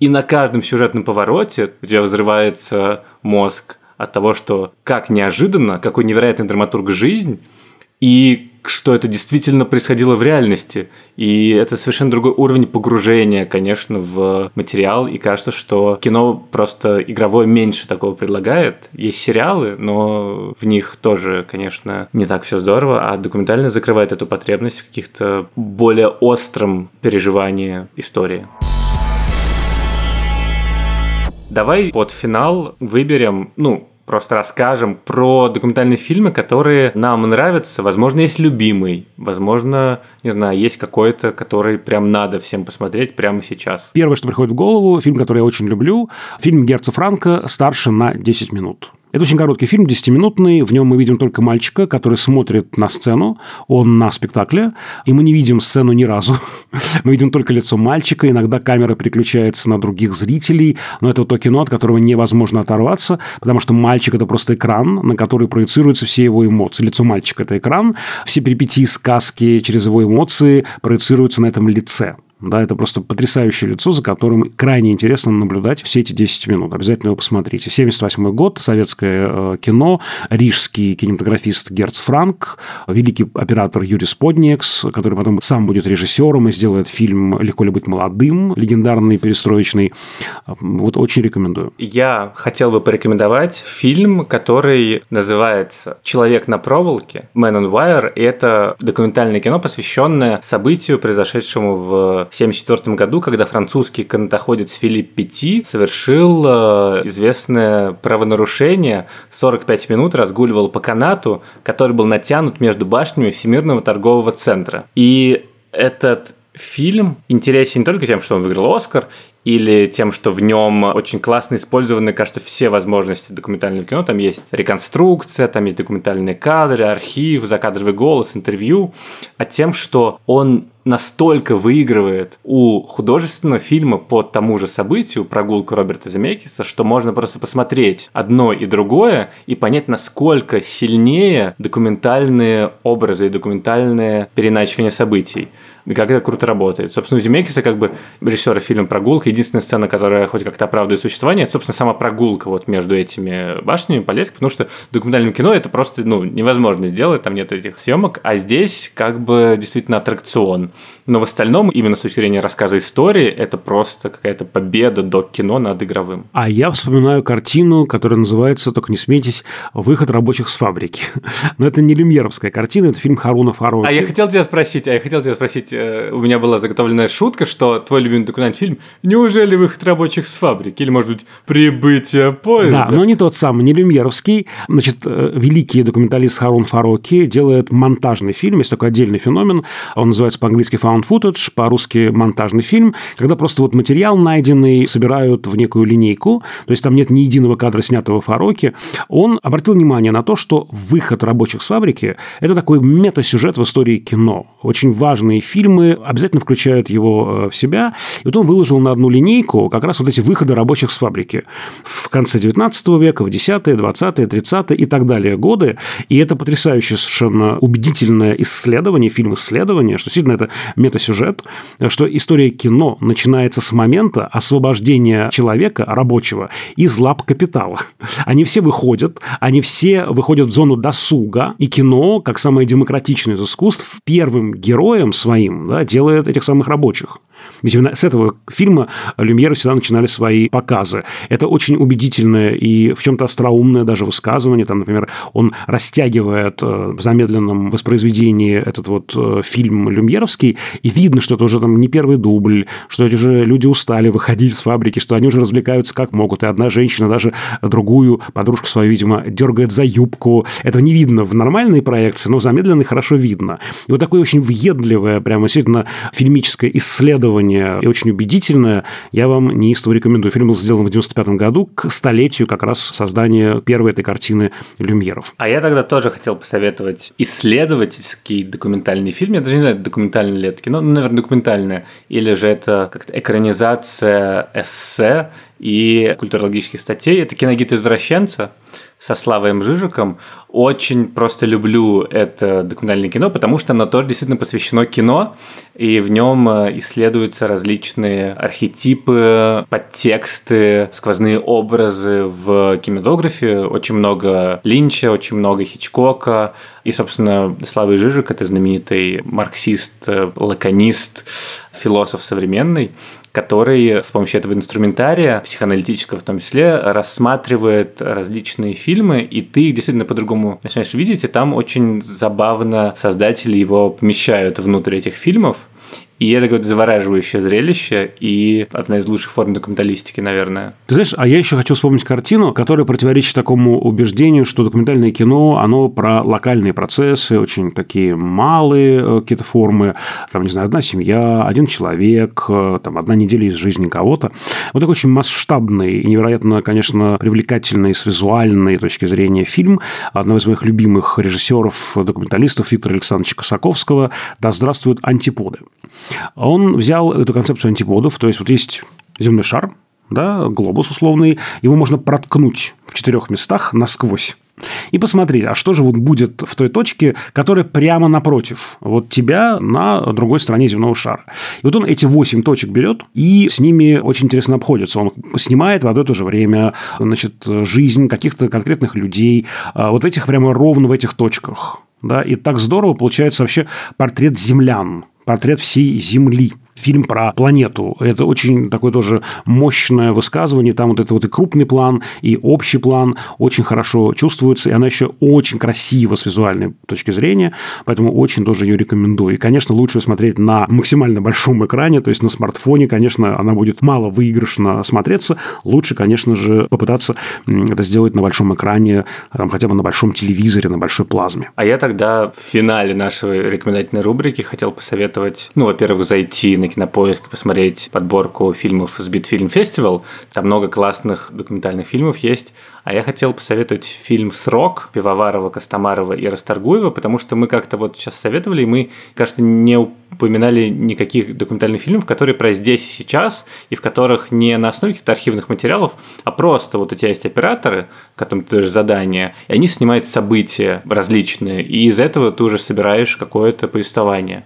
и на каждом сюжетном повороте у тебя взрывается мозг от того, что как неожиданно, какой невероятный драматург жизнь, и что это действительно происходило в реальности. И это совершенно другой уровень погружения, конечно, в материал. И кажется, что кино просто игровое меньше такого предлагает. Есть сериалы, но в них тоже, конечно, не так все здорово, а документально закрывает эту потребность в каких-то более остром переживании истории. Давай под финал выберем, ну, просто расскажем про документальные фильмы, которые нам нравятся. Возможно, есть любимый, возможно, не знаю, есть какой-то, который прям надо всем посмотреть прямо сейчас. Первое, что приходит в голову, фильм, который я очень люблю, фильм Герца Франка «Старше на 10 минут». Это очень короткий фильм, 10-минутный. В нем мы видим только мальчика, который смотрит на сцену. Он на спектакле. И мы не видим сцену ни разу. мы видим только лицо мальчика. Иногда камера переключается на других зрителей. Но это то кино, от которого невозможно оторваться, потому что мальчик – это просто экран, на который проецируются все его эмоции. Лицо мальчика – это экран. Все перипетии сказки через его эмоции проецируются на этом лице Да, это просто потрясающее лицо, за которым крайне интересно наблюдать все эти 10 минут. Обязательно его посмотрите. 78 год, советское э, кино, рижский кинематографист Герц Франк, великий оператор Юрий Сподниекс, который потом сам будет режиссером и сделает фильм «Легко ли быть молодым», легендарный, перестроечный. Вот очень рекомендую. Я хотел бы порекомендовать фильм, который называется «Человек на проволоке», «Man on Wire». И это документальное кино, посвященное событию, произошедшему в 1974 году, когда французский канатоходец Филипп Пяти совершил э, известное правонарушение, 45 минут разгуливал по канату, который был натянут между башнями Всемирного торгового центра. И этот фильм интересен не только тем, что он выиграл Оскар, или тем, что в нем очень классно использованы, кажется, все возможности документального кино. Там есть реконструкция, там есть документальные кадры, архив, закадровый голос, интервью. А тем, что он настолько выигрывает у художественного фильма по тому же событию прогулку Роберта Земекиса, что можно просто посмотреть одно и другое и понять, насколько сильнее документальные образы и документальное переначивание событий. Как это круто работает. Собственно, у Земекиса, как бы режиссера фильма «Прогулка», единственная сцена, которая хоть как-то оправдывает существование, это, собственно, сама прогулка вот между этими башнями Полеск, потому что в документальном кино это просто ну, невозможно сделать, там нет этих съемок, а здесь как бы действительно аттракцион. Но в остальном, именно с точки зрения рассказа истории, это просто какая-то победа до кино над игровым. А я вспоминаю картину, которая называется, только не смейтесь, «Выход рабочих с фабрики». Но это не люмьеровская картина, это фильм Харуна Фаруки. А я хотел тебя спросить, а я хотел тебя спросить, у меня была заготовленная шутка, что твой любимый документальный фильм «Неужели выход рабочих с фабрики?» Или, может быть, «Прибытие поезда»? Да, но не тот самый, не люмьеровский. Значит, э, великий документалист Харун Фароки делает монтажный фильм, есть такой отдельный феномен, он называется по-английски found footage, по-русски монтажный фильм, когда просто вот материал найденный собирают в некую линейку, то есть там нет ни единого кадра, снятого Фароки. Он обратил внимание на то, что выход рабочих с фабрики – это такой мета-сюжет в истории кино. Очень важные фильмы обязательно включают его э, в себя. И вот он выложил на одну линейку как раз вот эти выходы рабочих с фабрики в конце 19 века, в 10-е, 20-е, 30-е и так далее годы. И это потрясающее совершенно убедительное исследование, фильм-исследование, что действительно это метасюжет, что история кино начинается с момента освобождения человека, рабочего, из лап капитала. Они все выходят, они все выходят в зону досуга, и кино, как самое демократичное из искусств, первым героем своим да, делает этих самых рабочих. Ведь именно с этого фильма Люмьеры всегда начинали свои показы. Это очень убедительное и в чем-то остроумное даже высказывание. Там, например, он растягивает э, в замедленном воспроизведении этот вот э, фильм люмьеровский, и видно, что это уже там не первый дубль, что эти же люди устали выходить из фабрики, что они уже развлекаются как могут. И одна женщина даже другую подружку свою, видимо, дергает за юбку. Это не видно в нормальной проекции, но в замедленной хорошо видно. И вот такое очень въедливое, прямо действительно фильмическое исследование и очень убедительное, я вам неистово рекомендую. Фильм был сделан в 95 году к столетию как раз создания первой этой картины Люмьеров. А я тогда тоже хотел посоветовать исследовательский документальный фильм. Я даже не знаю, документальное ли это кино, ну, наверное, документальное. Или же это как-то экранизация эссе и культурологических статей. Это киногид извращенца со Славой Жижиком. Очень просто люблю это документальное кино, потому что оно тоже действительно посвящено кино, и в нем э, исследуются различные архетипы, подтексты, сквозные образы в кинематографе. Очень много Линча, очень много Хичкока. И, собственно, Слава Жижик – это знаменитый марксист, э, лаконист, философ современный, который с помощью этого инструментария, психоаналитического в том числе, рассматривает различные фильмы, и ты их действительно по-другому начинаешь видеть, и там очень забавно создатели его помещают внутрь этих фильмов, и это какое-то завораживающее зрелище и одна из лучших форм документалистики, наверное. Ты знаешь, а я еще хочу вспомнить картину, которая противоречит такому убеждению, что документальное кино, оно про локальные процессы, очень такие малые э, какие-то формы, там, не знаю, одна семья, один человек, э, там, одна неделя из жизни кого-то. Вот такой очень масштабный и невероятно, конечно, привлекательный с визуальной точки зрения фильм одного из моих любимых режиссеров, документалистов Виктора Александровича Косаковского «Да здравствуют антиподы». Он взял эту концепцию антиподов, то есть вот есть земной шар, да, глобус условный, его можно проткнуть в четырех местах насквозь. и посмотреть, а что же вот будет в той точке, которая прямо напротив вот тебя на другой стороне земного шара. И вот он эти восемь точек берет и с ними очень интересно обходится. Он снимает в одно и то же время значит, жизнь каких-то конкретных людей а, вот этих прямо ровно в этих точках. Да, и так здорово получается вообще портрет землян, портрет всей Земли фильм про планету. Это очень такое тоже мощное высказывание. Там вот это вот и крупный план, и общий план очень хорошо чувствуется. И она еще очень красива с визуальной точки зрения. Поэтому очень тоже ее рекомендую. И, конечно, лучше смотреть на максимально большом экране, то есть на смартфоне, конечно, она будет мало выигрышно смотреться. Лучше, конечно же, попытаться это сделать на большом экране, там, хотя бы на большом телевизоре, на большой плазме. А я тогда в финале нашей рекомендательной рубрики хотел посоветовать, ну, во-первых, зайти на Кинопоиск посмотреть подборку фильмов с Битфильм Фестивал. Там много классных документальных фильмов есть. А я хотел посоветовать фильм «Срок» Пивоварова, Костомарова и Расторгуева, потому что мы как-то вот сейчас советовали, и мы, кажется, не упоминали никаких документальных фильмов, которые про здесь и сейчас, и в которых не на основе каких-то архивных материалов, а просто вот у тебя есть операторы, которым ты даешь задание, и они снимают события различные, и из этого ты уже собираешь какое-то повествование.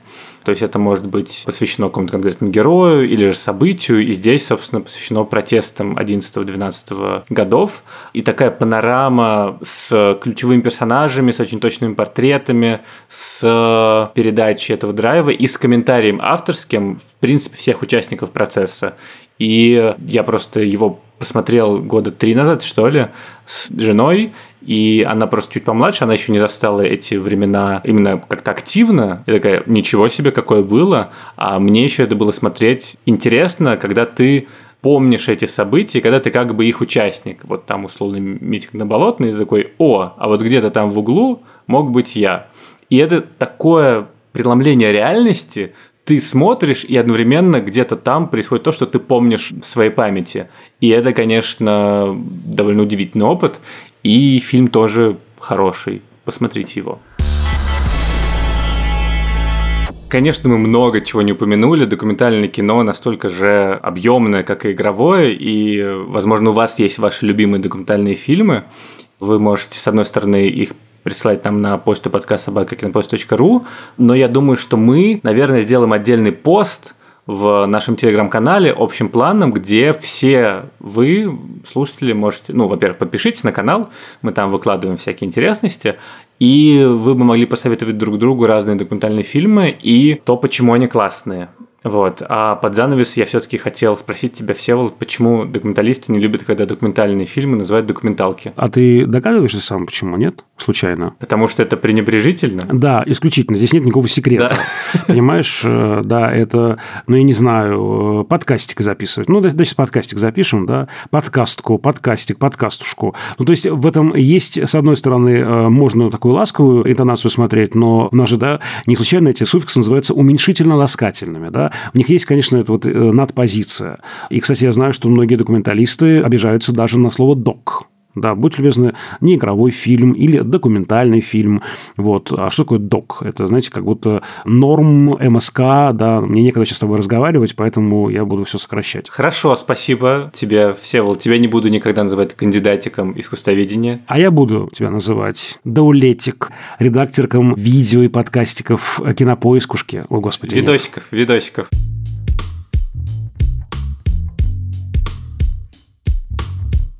То есть это может быть посвящено какому-то конкретному герою или же событию, и здесь, собственно, посвящено протестам 11-12 годов. И такая панорама с ключевыми персонажами, с очень точными портретами, с передачей этого драйва и с комментарием авторским, в принципе, всех участников процесса. И я просто его посмотрел года три назад, что ли, с женой, и она просто чуть помладше, она еще не застала эти времена именно как-то активно. И такая, ничего себе, какое было. А мне еще это было смотреть интересно, когда ты помнишь эти события, когда ты как бы их участник. Вот там условно митинг на Болотной, и такой, о, а вот где-то там в углу мог быть я. И это такое преломление реальности, ты смотришь, и одновременно где-то там происходит то, что ты помнишь в своей памяти. И это, конечно, довольно удивительный опыт. И фильм тоже хороший. Посмотрите его. Конечно, мы много чего не упомянули. Документальное кино настолько же объемное, как и игровое, и, возможно, у вас есть ваши любимые документальные фильмы. Вы можете, с одной стороны, их присылать нам на почту подкаст собакакинопост.ру, но я думаю, что мы, наверное, сделаем отдельный пост в нашем телеграм-канале общим планом, где все вы, слушатели, можете, ну, во-первых, подпишитесь на канал, мы там выкладываем всякие интересности, и вы бы могли посоветовать друг другу разные документальные фильмы и то, почему они классные. Вот. А под занавес я все-таки хотел спросить тебя, Всеволод, почему документалисты не любят, когда документальные фильмы называют документалки? А ты догадываешься сам, почему нет? Случайно. Потому что это пренебрежительно? Да, исключительно. Здесь нет никакого секрета. Да. Понимаешь, э, да, это, ну, я не знаю, э, подкастик записывать. Ну, давайте подкастик запишем, да, подкастку, подкастик, подкастушку. Ну, то есть, в этом есть, с одной стороны, э, можно такую ласковую интонацию смотреть, но у нас же, да, не случайно эти суффиксы называются уменьшительно-ласкательными, да, в них есть, конечно, эта вот э, надпозиция. И, кстати, я знаю, что многие документалисты обижаются даже на слово «док». Да, будь любезны, не игровой фильм или документальный фильм. Вот. А что такое док? Это, знаете, как будто норм МСК, да, мне некогда сейчас с тобой разговаривать, поэтому я буду все сокращать. Хорошо, спасибо тебе, Всеволод. Тебя не буду никогда называть кандидатиком искусствоведения. А я буду тебя называть даулетик, редакторком видео и подкастиков кинопоискушки. О, господи. Видосиков, нет. видосиков.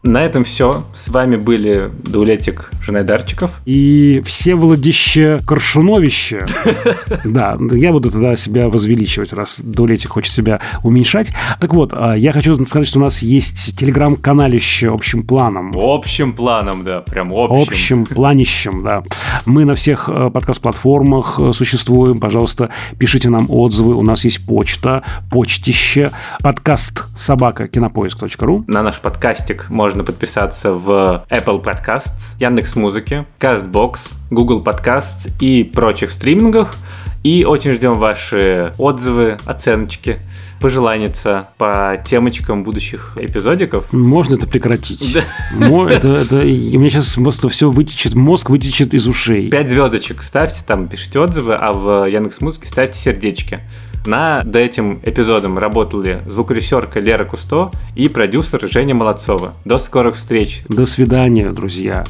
На этом все. С вами были Дулетик Женайдарчиков. И все Всеволодище Коршуновище. Да, я буду тогда себя возвеличивать, раз Дулетик хочет себя уменьшать. Так вот, а, я хочу сказать, что у нас есть телеграм-каналище общим планом. Общим планом, да, прям общим. Общим планищем, да. Мы на всех э, подкаст-платформах э, существуем. Пожалуйста, пишите нам отзывы. У нас есть почта, почтище, подкаст собака кинопоиск.ру. На наш подкастик можно можно подписаться в Apple Podcasts, Яндекс Музыке, CastBox, Google Podcasts и прочих стримингах. И очень ждем ваши отзывы, оценочки, пожелания по темочкам будущих эпизодиков. Можно это прекратить? Да. Это, это, у меня сейчас просто все вытечет, мозг вытечет из ушей. Пять звездочек ставьте там, пишите отзывы, а в Яндекс Музыке ставьте сердечки. Над этим эпизодом работали звукорежиссерка Лера Кусто и продюсер Женя Молодцова. До скорых встреч. До свидания, друзья.